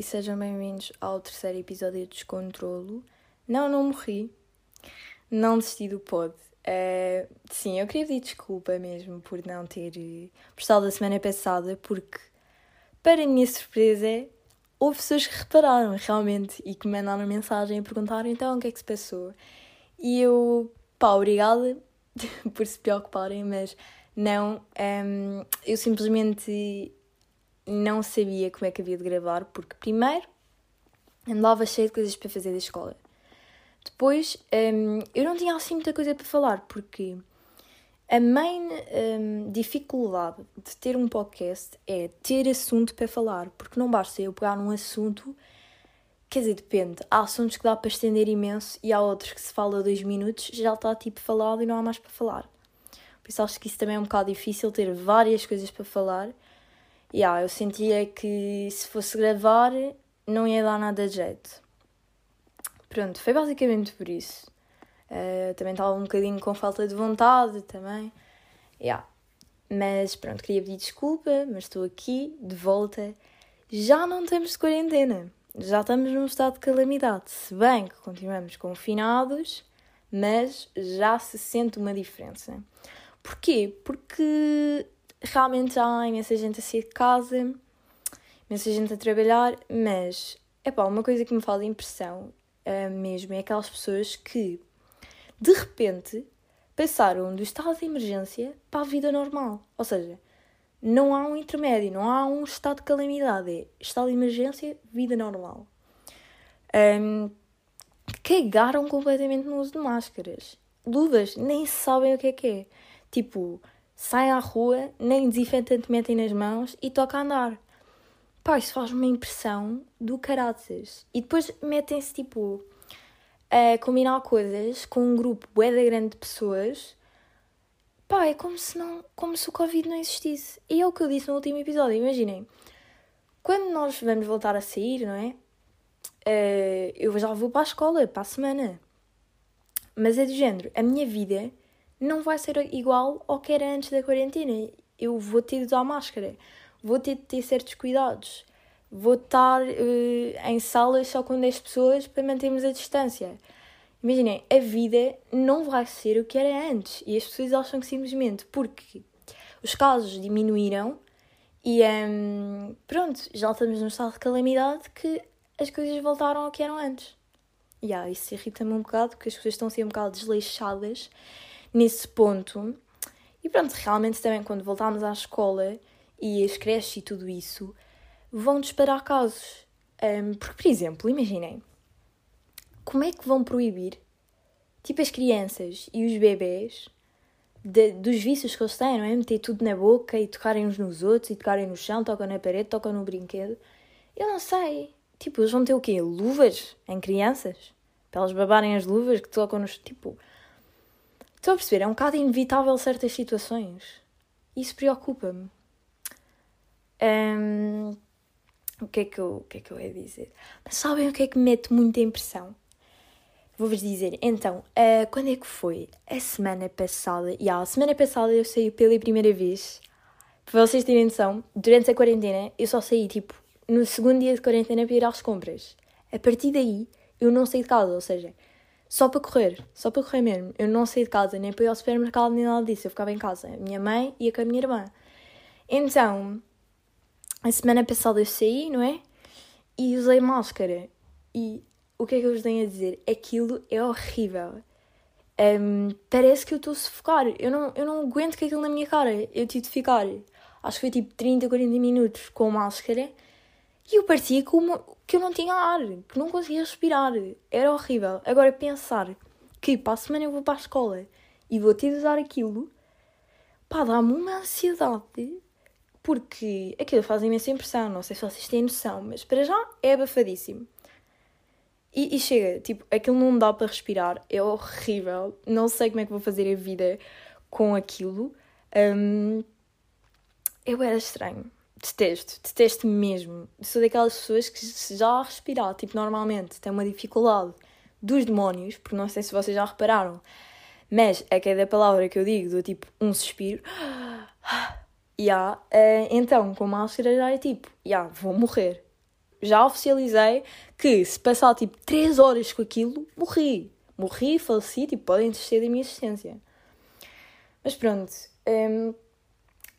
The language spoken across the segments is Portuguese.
e sejam bem-vindos ao terceiro episódio de Descontrolo. Não, não morri, não desisti do pod. Uh, sim, eu queria pedir desculpa mesmo por não ter eh, postado a semana passada, porque, para minha surpresa, houve pessoas que repararam realmente e que me mandaram mensagem a perguntar então o que é que se passou. E eu, pá, obrigada por se preocuparem, mas não, um, ehm, eu simplesmente não sabia como é que havia de gravar, porque primeiro andava cheio de coisas para fazer da escola. Depois um, eu não tinha assim muita coisa para falar, porque a main um, dificuldade de ter um podcast é ter assunto para falar, porque não basta eu pegar num assunto, quer dizer, depende. Há assuntos que dá para estender imenso e há outros que se fala dois minutos já está tipo falado e não há mais para falar. Por isso acho que isso também é um bocado difícil ter várias coisas para falar yeah, eu sentia que se fosse gravar não ia dar nada de jeito. Pronto, foi basicamente por isso. Uh, também estava um bocadinho com falta de vontade também. Yeah. Mas pronto, queria pedir desculpa, mas estou aqui, de volta. Já não estamos de quarentena. Já estamos num estado de calamidade. Se bem que continuamos confinados, mas já se sente uma diferença. Porquê? Porque realmente há imensa gente a sair de casa, imensa gente a trabalhar, mas é pá, uma coisa que me faz impressão uh, mesmo é aquelas pessoas que de repente passaram do estado de emergência para a vida normal. Ou seja, não há um intermédio, não há um estado de calamidade, é estado de emergência, vida normal. Um, cagaram completamente no uso de máscaras. Luvas, nem sabem o que é que é. Tipo, sai à rua, nem desinfetantemente nas mãos e toca a andar. Pá, isso faz uma impressão do caraças. E depois metem-se tipo a combinar coisas com um grupo bué grande de pessoas. Pá, é como se, não, como se o Covid não existisse. E é o que eu disse no último episódio. Imaginem, quando nós vamos voltar a sair, não é? Uh, eu já vou para a escola, para a semana. Mas é do género, a minha vida não vai ser igual ao que era antes da quarentena. Eu vou ter de usar máscara, vou ter de ter certos cuidados, vou estar uh, em salas só com 10 pessoas para mantermos a distância. Imaginem, a vida não vai ser o que era antes e as pessoas acham que simplesmente porque os casos diminuíram e um, pronto, já estamos num estado de calamidade que as coisas voltaram ao que eram antes. E yeah, isso irrita-me um bocado porque as pessoas estão a ser um bocado desleixadas nesse ponto. E pronto, realmente também quando voltámos à escola e as creches e tudo isso, vão disparar casos. Um, porque, por exemplo, imaginem, como é que vão proibir, tipo, as crianças e os bebés de, dos vícios que eles têm, não é? Meter tudo na boca e tocarem uns nos outros e tocarem no chão, tocam na parede, tocam no brinquedo. Eu não sei. Tipo, eles vão ter o quê? Luvas em crianças? Para elas babarem as luvas que tocam nos. Tipo, Estão a perceber? É um bocado inevitável certas situações. Isso preocupa-me. Um, o, que é que eu, o que é que eu ia dizer? Mas sabem o que é que me mete muita impressão? Vou-vos dizer, então, uh, quando é que foi? A semana passada. E yeah, a semana passada eu saí pela primeira vez. Para vocês terem noção, durante a quarentena eu só saí tipo no segundo dia de quarentena para ir às compras. A partir daí eu não saí de casa, ou seja, só para correr, só para correr mesmo. Eu não saí de casa, nem para ir ao supermercado, nem nada disso. Eu ficava em casa. Minha mãe com a minha irmã. Então, a semana passada eu saí, não é? E usei máscara. E o que é que eu vos tenho a dizer? Aquilo é horrível. Um, parece que eu estou a sufocar. Eu não, eu não aguento com aquilo na minha cara. Eu tive de ficar, acho que foi tipo 30, 40 minutos com máscara e eu parecia como que eu não tinha ar, que não conseguia respirar. Era horrível. Agora pensar que para a semana eu vou para a escola e vou ter de usar aquilo, pá, dá-me uma ansiedade. Porque aquilo faz imensa impressão, não sei se vocês têm noção, mas para já é abafadíssimo. E, e, chega, tipo, aquilo não dá para respirar, é horrível. Não sei como é que vou fazer a vida com aquilo. Um, eu era estranho. Detesto, detesto mesmo. Sou daquelas pessoas que já a respirar, tipo, normalmente, tem uma dificuldade dos demónios, porque não sei se vocês já repararam, mas a cada palavra que eu digo, do tipo um suspiro, e yeah, uh, então com máscara já é tipo, yeah, vou morrer. já oficializei que se passar tipo 3 horas com aquilo, morri. Morri, faleci, tipo, podem descer da minha existência. Mas pronto, um,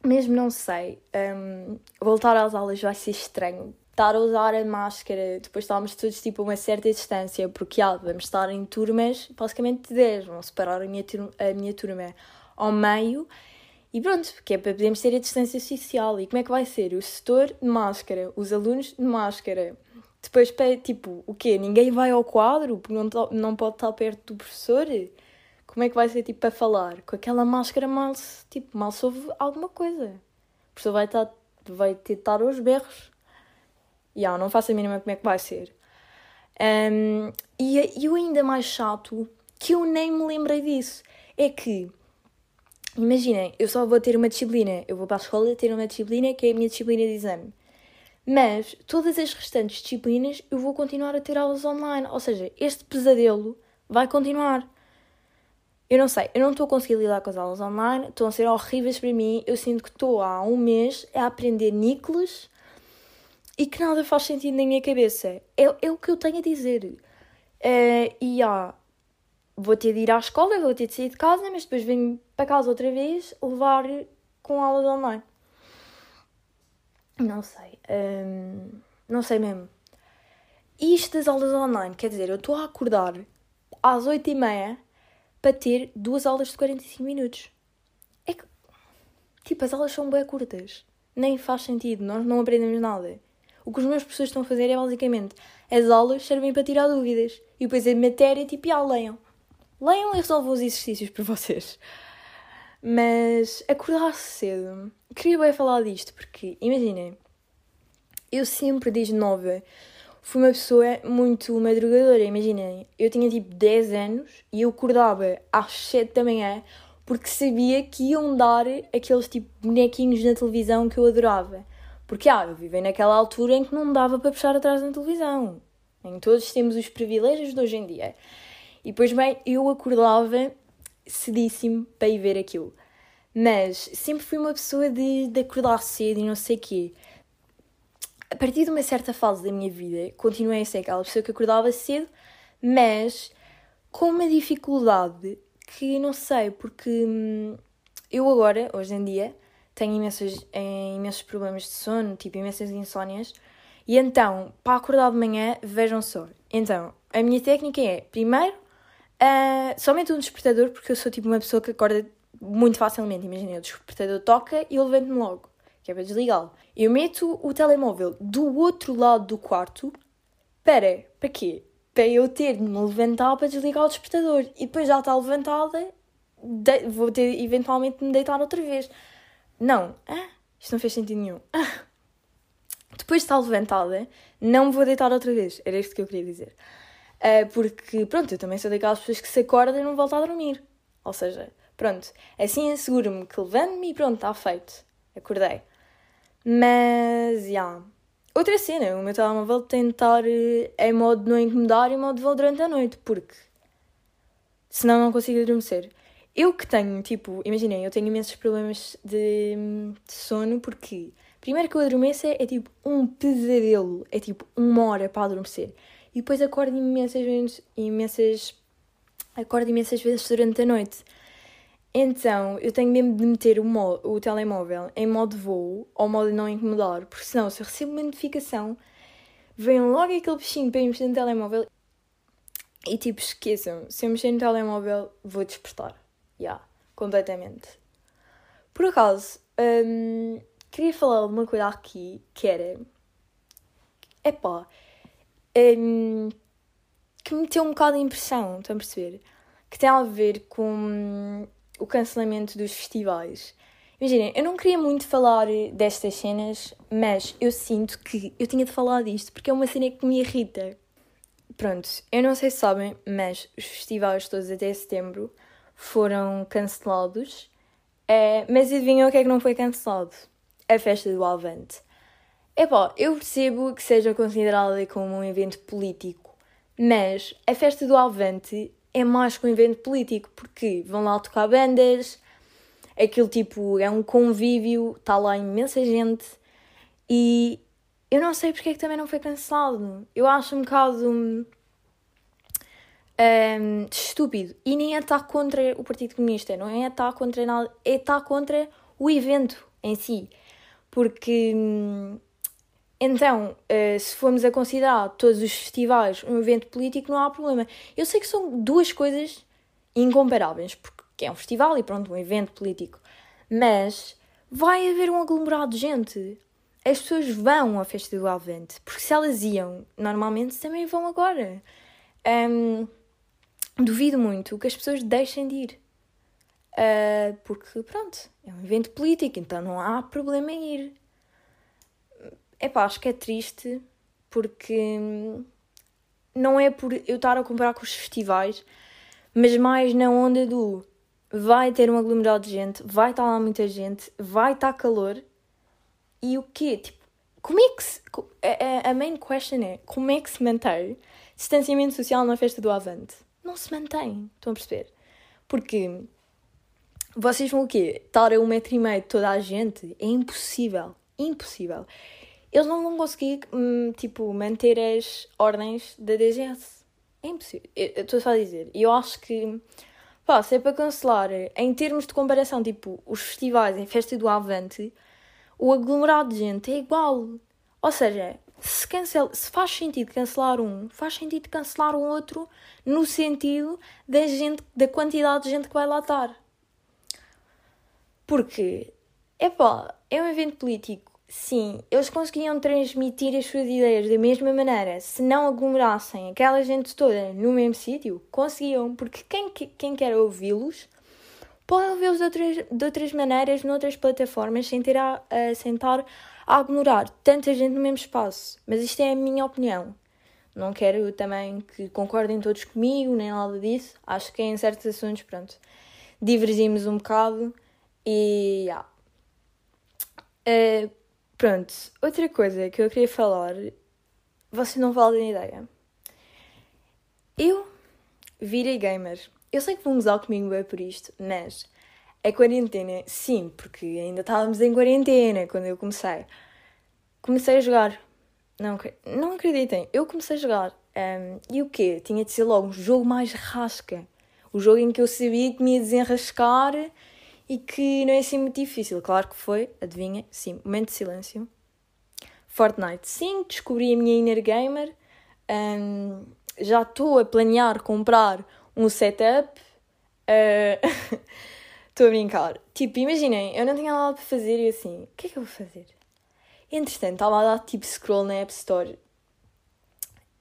mesmo não sei, um, voltar às aulas vai ser estranho. Estar a usar a máscara, depois estávamos todos tipo a uma certa distância, porque ah, vamos estar em turmas basicamente de 10, vão separar a minha, a minha turma ao meio e pronto, porque é para podermos ter a distância social. E como é que vai ser? O setor de máscara, os alunos de máscara. Depois, tipo, o quê? Ninguém vai ao quadro porque não, não pode estar perto do professor? Como é que vai ser, tipo, para falar? Com aquela máscara mal, tipo, mal se alguma coisa. O professor vai, estar, vai ter de estar aos berros. E yeah, não faço a mínima como é que vai ser. Um, e, e o ainda mais chato, que eu nem me lembrei disso, é que Imaginem, eu só vou ter uma disciplina, eu vou para a escola ter uma disciplina que é a minha disciplina de exame. Mas todas as restantes disciplinas eu vou continuar a ter aulas online, ou seja, este pesadelo vai continuar. Eu não sei, eu não estou a conseguir lidar com as aulas online, estão a ser horríveis para mim. Eu sinto que estou há um mês a aprender níqueles e que nada faz sentido na minha cabeça. É, é o que eu tenho a dizer. Uh, e há vou ter de ir à escola, vou ter de sair de casa, mas depois venho para casa outra vez levar com aulas online. Não sei. Hum, não sei mesmo. Isto das aulas online, quer dizer, eu estou a acordar às 8h30 para ter duas aulas de 45 minutos. É que, tipo, as aulas são bem curtas. Nem faz sentido, nós não aprendemos nada. O que os meus professores estão a fazer é basicamente as aulas servem para tirar dúvidas e depois a matéria, tipo, já leiam. Leiam e resolvam os exercícios para vocês. Mas acordar cedo. Queria bem falar disto, porque imaginem, eu sempre desde nova fui uma pessoa muito madrugadora. Imaginem, eu tinha tipo 10 anos e eu acordava às 7 da manhã porque sabia que iam dar aqueles tipo bonequinhos na televisão que eu adorava. Porque, ah, eu vivei naquela altura em que não dava para puxar atrás na televisão. Em todos temos os privilégios de hoje em dia. E depois, bem, eu acordava cedíssimo para ir ver aquilo. Mas sempre fui uma pessoa de, de acordar cedo e não sei o quê. A partir de uma certa fase da minha vida, continuei a ser aquela pessoa que acordava cedo, mas com uma dificuldade que não sei, porque hum, eu agora, hoje em dia, tenho imensos, eh, imensos problemas de sono, tipo imensas insónias, e então, para acordar de manhã, vejam só. Então, a minha técnica é, primeiro, Uh, somente um despertador, porque eu sou tipo uma pessoa que acorda muito facilmente. Imagina, o despertador toca e eu levanto-me logo, que é para desligá-lo. Eu meto o telemóvel do outro lado do quarto para. Para quê? Para eu ter de me levantar para desligar o despertador. E depois já está levantada, de, vou ter eventualmente de me deitar outra vez. Não, ah, isto não fez sentido nenhum. Ah. Depois de estar levantada, não me vou deitar outra vez. Era isto que eu queria dizer. Uh, porque, pronto, eu também sou daquelas pessoas que se acordam e não voltam a dormir. Ou seja, pronto, assim asseguro-me que levanto-me e pronto, está feito. Acordei. Mas, já. Yeah. Outra cena, o meu telemóvel tem de estar eh, em modo de não incomodar e em modo de voo durante a noite, porque senão não consigo adormecer. Eu que tenho, tipo, imaginem, eu tenho imensos problemas de, de sono porque, primeiro que eu adormeço é, é tipo um pesadelo, é tipo uma hora para adormecer e depois acordo imensas vezes, imensas, acordo imensas vezes durante a noite. Então, eu tenho mesmo de meter o, o telemóvel em modo voo ou modo não incomodar, porque senão, se eu recebo uma notificação, vem logo aquele bichinho para ir mexer no telemóvel e tipo, esqueçam, se eu mexer no telemóvel, vou despertar. Já, yeah, completamente. Por acaso, hum, queria falar uma coisa aqui que era. Epá, um, que me meteu um bocado de impressão, estão a perceber? Que tem a ver com o cancelamento dos festivais. Imaginem, eu não queria muito falar destas cenas, mas eu sinto que eu tinha de falar disto porque é uma cena que me irrita. Pronto, eu não sei se sabem, mas os festivais todos até setembro foram cancelados. É, mas adivinham o que é que não foi cancelado? A festa do Alvante. Epá, eu percebo que seja considerada como um evento político, mas a festa do Alvante é mais que um evento político, porque vão lá tocar bandas, aquilo tipo é um convívio, está lá imensa gente e eu não sei porque é que também não foi cancelado. Eu acho um bocado um, estúpido. E nem é estar contra o Partido Comunista, não é estar contra nada, é estar contra o evento em si. Porque hum, então, uh, se formos a considerar todos os festivais um evento político, não há problema. Eu sei que são duas coisas incomparáveis, porque é um festival e pronto, um evento político. Mas vai haver um aglomerado de gente. As pessoas vão à festa do Avente, porque se elas iam normalmente, também vão agora. Um, duvido muito que as pessoas deixem de ir. Uh, porque, pronto, é um evento político, então não há problema em ir. É pá, acho que é triste porque não é por eu estar a comparar com os festivais, mas mais na onda do vai ter um aglomerado de gente, vai estar lá muita gente, vai estar calor e o quê? Tipo, como é que se. A, main question é como é que se mantém distanciamento social na festa do Avante? Não se mantém, estão a perceber? Porque vocês vão o quê? Estar a um metro e meio de toda a gente? É impossível. Impossível eles não vão conseguir, hum, tipo, manter as ordens da DGS. É impossível. Estou só a dizer. E eu acho que, pá, se é para cancelar, em termos de comparação, tipo, os festivais em Festa do Avante, o aglomerado de gente é igual. Ou seja, se, cancela, se faz sentido cancelar um, faz sentido cancelar um outro no sentido da gente, da quantidade de gente que vai lá estar. Porque, é pá, é um evento político Sim, eles conseguiam transmitir as suas ideias da mesma maneira se não aglomerassem aquela gente toda no mesmo sítio. Conseguiam, porque quem, quem quer ouvi-los pode ouvi-los de outras, de outras maneiras, noutras plataformas, sem ter a, a sentar a aglomerar tanta gente no mesmo espaço. Mas isto é a minha opinião. Não quero também que concordem todos comigo, nem nada disso. Acho que em certos assuntos, pronto, divergimos um bocado e. Yeah. Uh, Pronto, outra coisa que eu queria falar, vocês não fazem ideia. Eu virei gamer. Eu sei que vão usar comigo é por isto, mas a quarentena, sim, porque ainda estávamos em quarentena quando eu comecei. Comecei a jogar. Não, não acreditem, eu comecei a jogar. Um, e o quê? Tinha de ser logo um jogo mais rasca. O jogo em que eu sabia que me ia desenrascar e que não é assim muito difícil. Claro que foi, adivinha, sim, momento de silêncio. Fortnite, sim, descobri a minha inner gamer. Um, já estou a planear comprar um setup. Estou uh, a brincar. Tipo, imaginem, eu não tinha nada para fazer e assim, o que é que eu vou fazer? Entretanto, estava a dar tipo scroll na App Store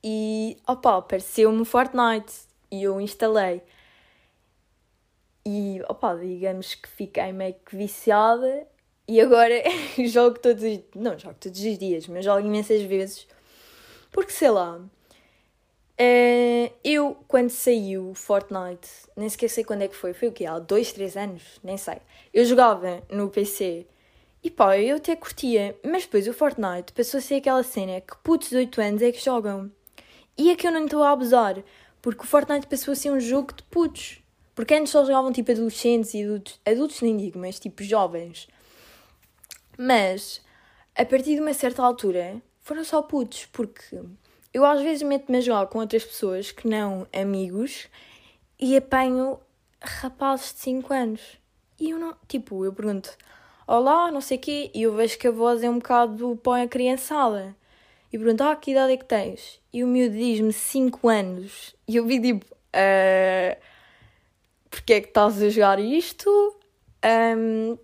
e opa, apareceu-me Fortnite e eu instalei. E, opa, digamos que fiquei meio que viciada e agora jogo todos os... Não, jogo todos os dias, mas jogo imensas vezes. Porque, sei lá, Uh, eu, quando saiu Fortnite, nem sequer sei quando é que foi, foi o quê? Há dois, três anos? Nem sei. Eu jogava no PC e pá, eu até curtia, mas depois o Fortnite passou a ser aquela cena que putos de 8 anos é que jogam. E é que eu não estou a abusar, porque o Fortnite passou a ser um jogo de putos. Porque antes só jogavam tipo adolescentes e adultos, adultos nem digo, mas tipo jovens. Mas a partir de uma certa altura foram só putos, porque eu às vezes meto-me a jogar com outras pessoas que não amigos e apanho rapazes de 5 anos. E eu não, tipo, eu pergunto, olá, não sei o quê, e eu vejo que a voz é um bocado põe a criançada. E pergunto, ah, que idade é que tens? E o miúdo diz-me 5 anos. E eu vi tipo, uh, porque é que estás a jogar isto? Um,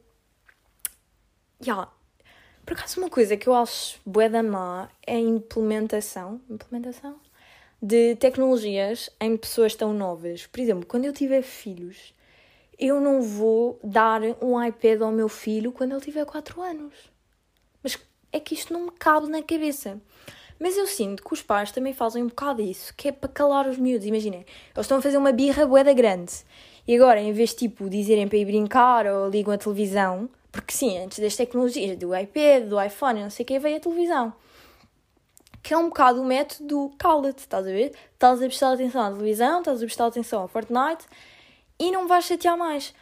yeah. Por acaso, uma coisa que eu acho bué da má é a implementação, implementação de tecnologias em pessoas tão novas. Por exemplo, quando eu tiver filhos, eu não vou dar um iPad ao meu filho quando ele tiver 4 anos. Mas é que isto não me cabe na cabeça. Mas eu sinto que os pais também fazem um bocado isso, que é para calar os miúdos. Imaginem, eles estão a fazer uma birra bué da grande e agora, em vez de tipo dizerem para ir brincar ou ligam a televisão, porque sim, antes das tecnologias, do iPad, do iPhone, não sei o que, veio a televisão. Que é um bocado o método cala-te, estás a ver? Estás a prestar atenção à televisão, estás a prestar atenção ao Fortnite e não vais chatear mais.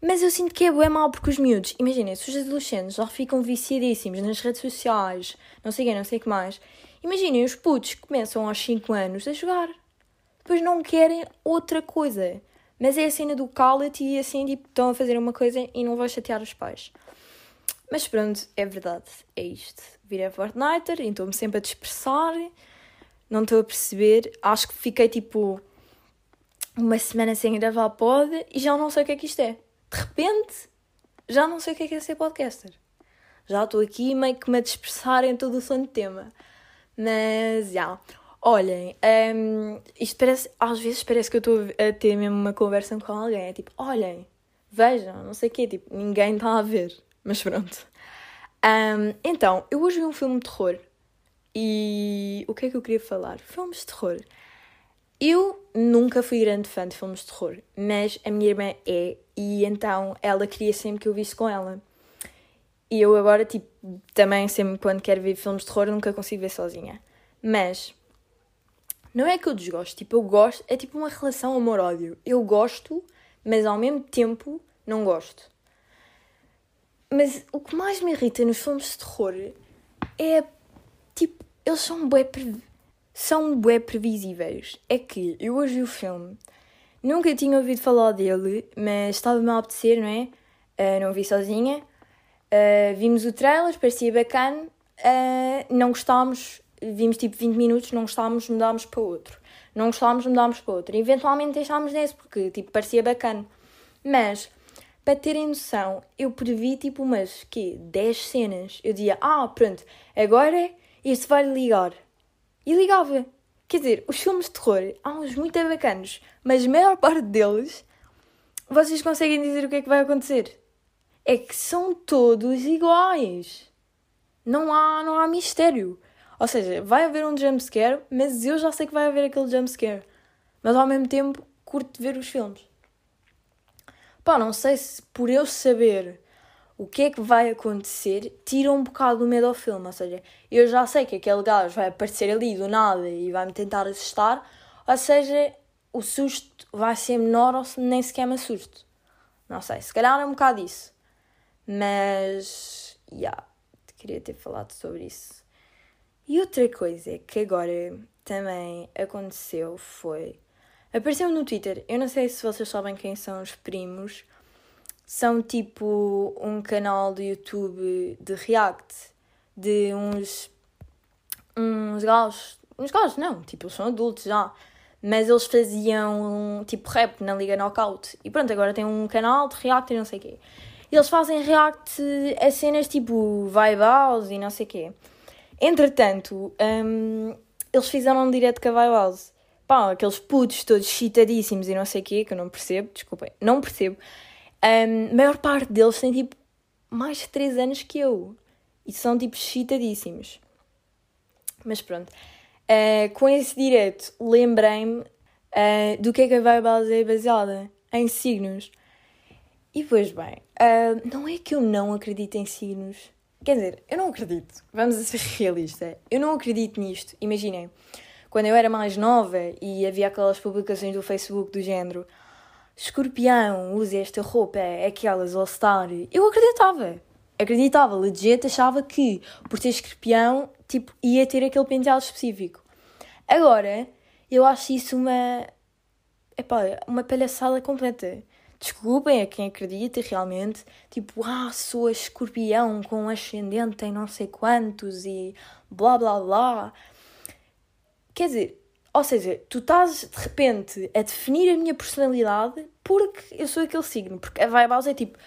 Mas eu sinto que é bem mal porque os miúdos, imaginem, se os adolescentes já ficam viciadíssimos nas redes sociais, não sei o que, não sei o que mais, imaginem os putos que começam aos 5 anos a jogar. Depois não querem outra coisa. Mas é a cena do cala-te e assim, tipo, estão a fazer uma coisa e não vão chatear os pais. Mas pronto, é verdade, é isto. Virei Fortnite, então estou-me sempre a dispersar, não estou a perceber. Acho que fiquei tipo uma semana sem gravar pod e já não sei o que é que isto é. De repente, já não sei o que é que é ser podcaster. Já estou aqui meio que me a dispersar em todo o som de tema. Mas, já. Olhem, um, isto parece, às vezes parece que eu estou a ter mesmo uma conversa com alguém. É tipo, olhem, vejam, não sei o quê, tipo, ninguém está a ver. Mas pronto. Um, então, eu hoje vi um filme de terror. E o que é que eu queria falar? Filmes de terror. Eu nunca fui grande fã de filmes de terror, mas a minha irmã é, e então ela queria sempre que eu visse com ela. E eu agora, tipo, também sempre quando quero ver filmes de terror, nunca consigo ver sozinha. Mas não é que eu desgosto, tipo, eu gosto, é tipo uma relação amor-ódio. Eu gosto, mas ao mesmo tempo não gosto. Mas o que mais me irrita nos filmes de terror é, tipo, eles são bué, são bué previsíveis. É que eu hoje vi o filme, nunca tinha ouvido falar dele, mas estava-me a apetecer, não é? Uh, não vi sozinha. Uh, vimos o trailer, parecia bacana. Uh, não gostámos, vimos tipo 20 minutos, não gostávamos, mudámos para outro. Não gostávamos, mudámos para outro. eventualmente deixámos nesse, porque tipo, parecia bacana. Mas, para terem noção, eu previ tipo umas quê? 10 cenas. Eu dizia, ah, pronto, agora este vai ligar. E ligava. Quer dizer, os filmes de terror, há uns muito bacanos, mas a maior parte deles, vocês conseguem dizer o que é que vai acontecer. É que são todos iguais. Não há, não há mistério. Ou seja, vai haver um jumpscare, mas eu já sei que vai haver aquele jumpscare. Mas ao mesmo tempo, curto ver os filmes. Pá, não sei se por eu saber o que é que vai acontecer tira um bocado o medo ao filme. Ou seja, eu já sei que aquele gajo vai aparecer ali do nada e vai me tentar assustar. Ou seja, o susto vai ser menor ou nem sequer me assusto. Não sei, se calhar é um bocado isso. Mas, já, yeah, queria ter falado sobre isso. E outra coisa que agora também aconteceu foi. Apareceu no Twitter, eu não sei se vocês sabem quem são os primos. São tipo um canal do YouTube de React de uns. uns gajos. Uns gajos não, tipo, eles são adultos já. Mas eles faziam tipo rap na Liga Knockout. E pronto, agora tem um canal de React e não sei o quê. E eles fazem React a cenas tipo Vibe House e não sei o quê. Entretanto, um, eles fizeram um direto com a House. Pá, aqueles putos todos chitadíssimos e não sei o quê, que eu não percebo, desculpem, não percebo. Um, a maior parte deles tem tipo mais de 3 anos que eu. E são tipo chitadíssimos. Mas pronto. Uh, com esse direto, lembrei-me uh, do que é que a Vibe é baseada. Em signos. E pois bem, uh, não é que eu não acredito em signos Quer dizer, eu não acredito. Vamos a ser realista. Eu não acredito nisto. Imaginem, quando eu era mais nova e havia aquelas publicações do Facebook do género escorpião, usa esta roupa, aquelas all-star. Eu acreditava. Acreditava, legit, achava que por ser escorpião, tipo, ia ter aquele penteado específico. Agora, eu acho isso uma. Epá, uma palhaçada completa. Desculpem a quem acredita realmente, tipo, ah, sou escorpião com ascendente em não sei quantos e blá blá blá. Quer dizer, ou seja, tu estás de repente a definir a minha personalidade porque eu sou aquele signo. Porque a Vibe é tipo.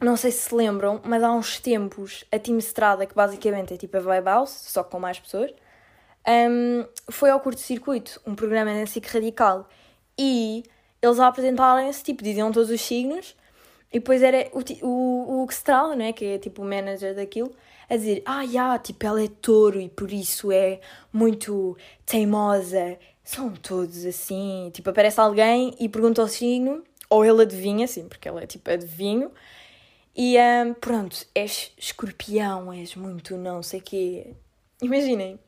Não sei se se lembram, mas há uns tempos a Team Estrada, que basicamente é tipo a Vibe House, só com mais pessoas, um, foi ao curto-circuito, um programa na SIC Radical. E eles apresentarem-se, tipo, diziam todos os signos, e depois era o, o, o Xtral, né, que é tipo o manager daquilo, a dizer, ah, yeah, tipo, ela é touro e por isso é muito teimosa. São todos assim, tipo, aparece alguém e pergunta o signo, ou ele adivinha, sim, porque ela é tipo adivinho, e um, pronto, és escorpião, és muito não sei quê. Imaginem,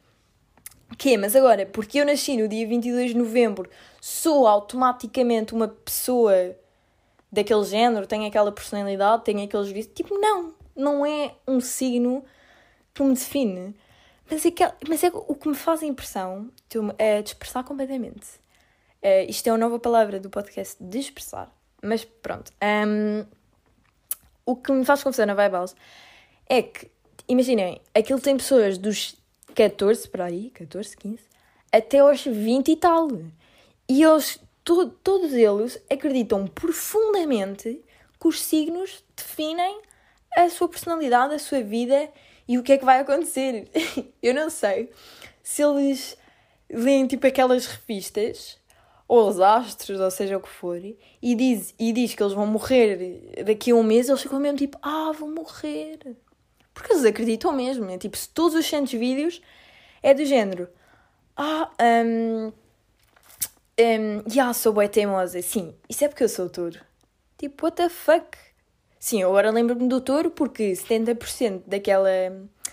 que mas agora, porque eu nasci no dia 22 de novembro, sou automaticamente uma pessoa daquele género, tem aquela personalidade, tem aqueles vícios. Tipo, não, não é um signo que me define. Mas é, que, mas é o que me faz a impressão é dispersar completamente. É, isto é uma nova palavra do podcast, dispersar. Mas pronto. Um, o que me faz confusão na Vibe House é que, imaginem, aquilo tem pessoas dos 14 para aí, 14, 15, até aos 20 e tal. E eles, to, todos eles acreditam profundamente que os signos definem a sua personalidade, a sua vida e o que é que vai acontecer. Eu não sei se eles leem tipo aquelas revistas ou os astros, ou seja o que for, e diz, e diz que eles vão morrer daqui a um mês, eles ficam mesmo tipo, ah, vão morrer. Porque eles acreditam mesmo, é tipo, se todos os santos vídeos é do género, ah, um, um, yeah, sou boa teimosa. Sim, isso é porque eu sou touro. Tipo, what the fuck? Sim, agora lembro-me do touro porque 70% daquela,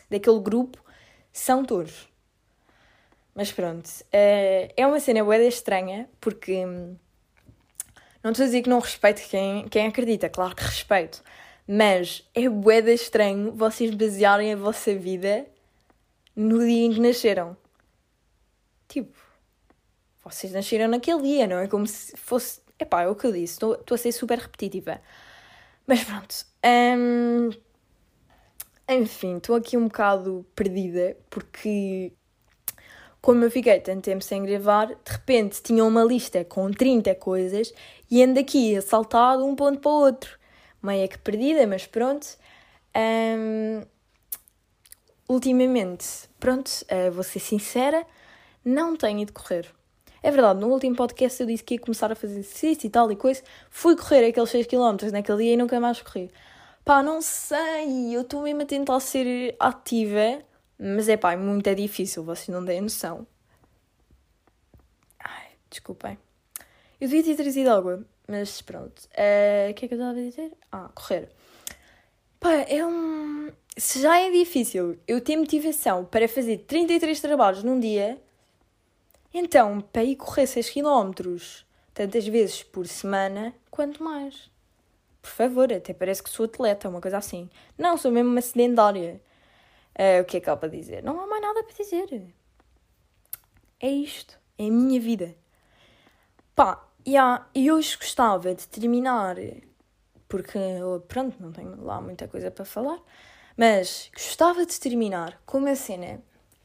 daquele grupo são touros. Mas pronto, uh, é uma cena boeda estranha porque hum, não estou a dizer que não respeito quem, quem acredita, claro que respeito, mas é boeda estranho vocês basearem a vossa vida no dia em que nasceram. Tipo, vocês nasceram naquele dia, não é como se fosse. Epá, é o que eu disse, estou a ser super repetitiva. Mas pronto. Um... Enfim, estou aqui um bocado perdida porque, como eu fiquei tanto tempo sem gravar, de repente tinha uma lista com 30 coisas e ando aqui a saltar de um ponto para o outro. Meio que perdida, mas pronto. Um... Ultimamente, pronto, uh, vou ser sincera, não tenho ido correr. É verdade, no último podcast eu disse que ia começar a fazer exercício e tal e coisa. Fui correr aqueles 6 km naquele dia e nunca mais corri. Pá, não sei, eu estou mesmo a tentar ser ativa, mas é pá, é muito é difícil, vocês não têm noção. Ai, desculpem. Eu devia ter trazido água, mas pronto. Eh, o que é que eu estava a dizer? Ah, correr. Pá, é um. Se já é difícil eu ter motivação para fazer 33 trabalhos num dia então, para ir correr 6 km tantas vezes por semana, quanto mais? Por favor, até parece que sou atleta, uma coisa assim. Não, sou mesmo uma sedentária. Uh, o que é que há para dizer? Não há mais nada para dizer. É isto. É a minha vida. Pá, yeah, e hoje gostava de terminar, porque, pronto, não tenho lá muita coisa para falar, mas gostava de terminar com uma cena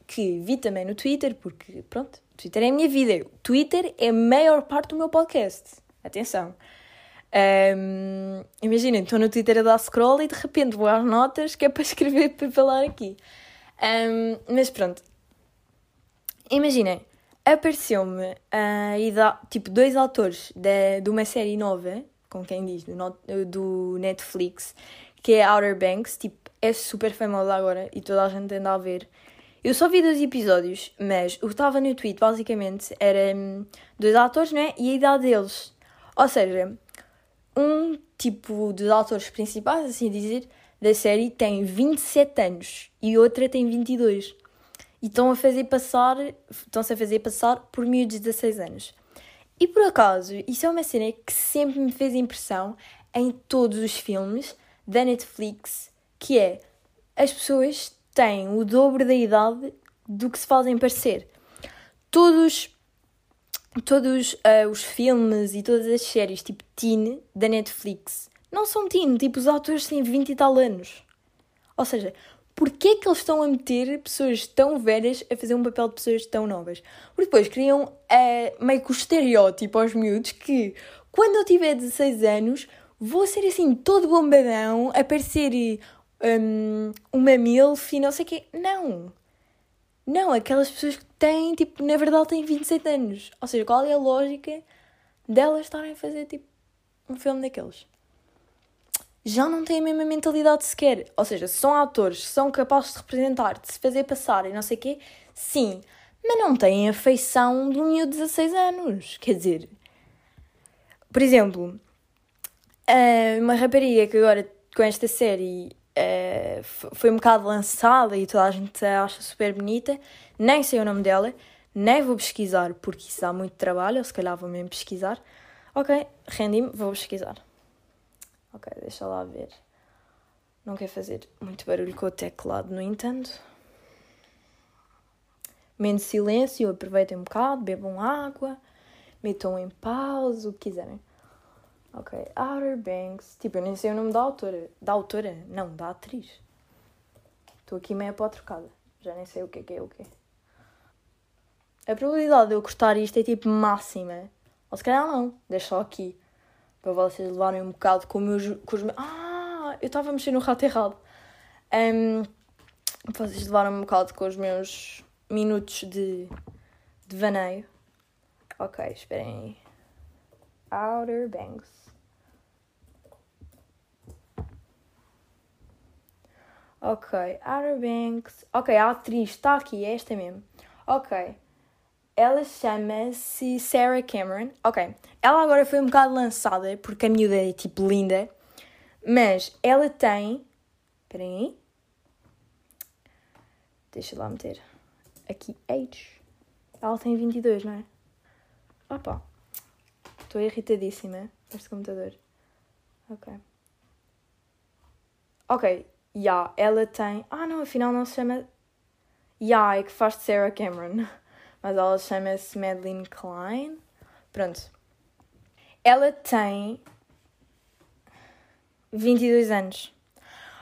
que vi também no Twitter, porque, pronto, Twitter é a minha vida. Twitter é a maior parte do meu podcast. Atenção. Um, Imaginem, estou no Twitter a dar scroll e de repente vou às notas que é para escrever para falar aqui. Um, mas pronto. Imaginem, apareceu-me uh, tipo dois autores de, de uma série nova, com quem diz, do, do Netflix, que é Outer Banks, tipo, é super famosa agora e toda a gente anda a ver. Eu só vi dois episódios, mas o que estava no tweet basicamente era hum, dois atores, né? E a idade deles. Ou seja, um tipo dos atores principais, assim dizer, da série tem 27 anos e outra tem 22. E estão a fazer passar, estão-se a fazer passar por miúdos de 16 anos. E por acaso, isso é uma cena que sempre me fez impressão em todos os filmes da Netflix, que é as pessoas têm o dobro da idade do que se fazem parecer. Todos, todos uh, os filmes e todas as séries tipo teen da Netflix não são teen, tipo os atores têm 20 e tal anos. Ou seja, porquê que eles estão a meter pessoas tão velhas a fazer um papel de pessoas tão novas? Porque depois criam uh, meio que o estereótipo aos miúdos que quando eu tiver 16 anos vou ser assim todo bombadão, a parecer um, uma MILF e não sei o quê. Não! Não, aquelas pessoas que têm, tipo, na verdade têm 27 anos. Ou seja, qual é a lógica delas estarem a fazer, tipo, um filme daqueles? Já não têm a mesma mentalidade sequer. Ou seja, são atores, são capazes de representar, de se fazer passar e não sei o quê, sim. Mas não têm a feição de um miúdo de 16 anos. Quer dizer, por exemplo, uma rapariga que agora com esta série uh, foi um bocado lançada e toda a gente a acha super bonita. Nem sei o nome dela, nem vou pesquisar porque isso dá muito trabalho, ou se calhar vou mesmo pesquisar. Ok, rendi-me, vou pesquisar. Ok, deixa lá ver. Não quer fazer muito barulho com o teclado, no entanto. Menos silêncio, aproveitem um bocado, bebam água, metam em pausa, o que quiserem. Ok, Outer Banks. Tipo, eu nem sei o nome da autora. Da autora? Não, da atriz. Estou aqui meio trocada. Já nem sei o que é que é o que A probabilidade de eu cortar isto é tipo máxima. Ou se calhar não, deixa só aqui. Para vocês levarem um bocado com, meus, com os meus. Ah, eu estava a mexer no rato errado. Um, vocês levarem um bocado com os meus minutos de, de vaneio. Ok, esperem aí. Outer Banks. Ok, Outer Banks. Ok, a atriz está aqui, é esta mesmo. Ok. Ela chama-se Sarah Cameron. Ok. Ela agora foi um bocado lançada porque a miúda é tipo linda. Mas ela tem. Esperem aí. Deixa lá meter. Aqui, age. Ela tem 22, não é? Opa. Estou irritadíssima com este computador. Ok. Ok, Ya, yeah, ela tem. Ah, não, afinal não se chama. Ya, yeah, é que faz de Sarah Cameron. Mas ela chama-se Madeline Klein. Pronto. Ela tem 22 anos.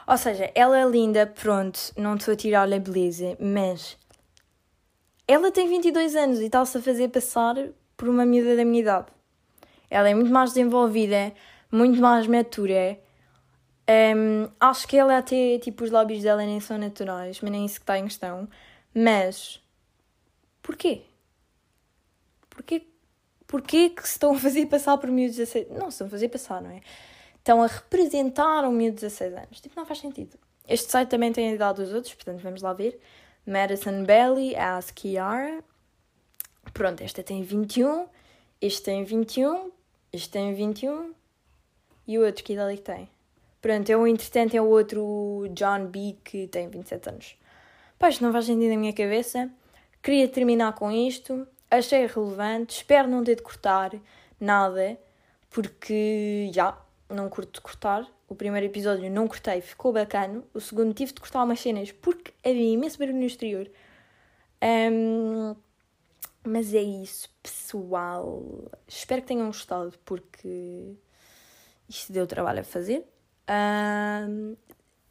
Ou seja, ela é linda, pronto, não estou a tirar-lhe a beleza, mas ela tem 22 anos e está-se a fazer passar por uma miúda da minha idade. Ela é muito mais desenvolvida, muito mais matura um, acho que ela até, tipo, os lábios dela nem são naturais, mas nem isso que está em questão. Mas, porquê? Porquê, porquê que se estão a fazer passar por miúdos de 16 Não, se estão a fazer passar, não é? Estão a representar um miúdo de 16 anos. Tipo, não faz sentido. Este site também tem a idade dos outros, portanto, vamos lá ver. Madison Belly, Ask Kiara. Pronto, esta tem 21, este tem 21, este tem 21 e o outro que idade é que tem? Pronto, é um entretanto é o outro John B que tem 27 anos. Pois, não faz sentido na minha cabeça. Queria terminar com isto. Achei relevante. Espero não ter de cortar nada, porque já não curto cortar. O primeiro episódio não cortei, ficou bacana. O segundo tive de cortar umas cenas porque havia imenso barulho no exterior. Um, mas é isso, pessoal. Espero que tenham gostado, porque isto deu trabalho a fazer. Uh,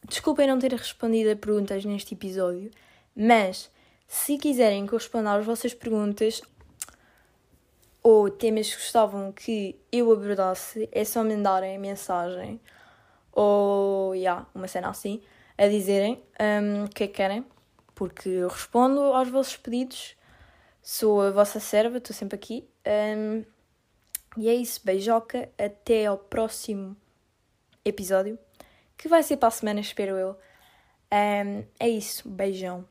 desculpem não ter respondido a perguntas neste episódio, mas se quiserem que eu responda às vossas perguntas ou temas que gostavam que eu abordasse, é só mandarem mensagem ou yeah, uma cena assim a dizerem um, o que é que querem, porque eu respondo aos vossos pedidos, sou a vossa serva, estou sempre aqui. Um, e é isso, beijoca, até ao próximo episódio, que vai ser para a semana, espero eu. Um, é isso, beijão.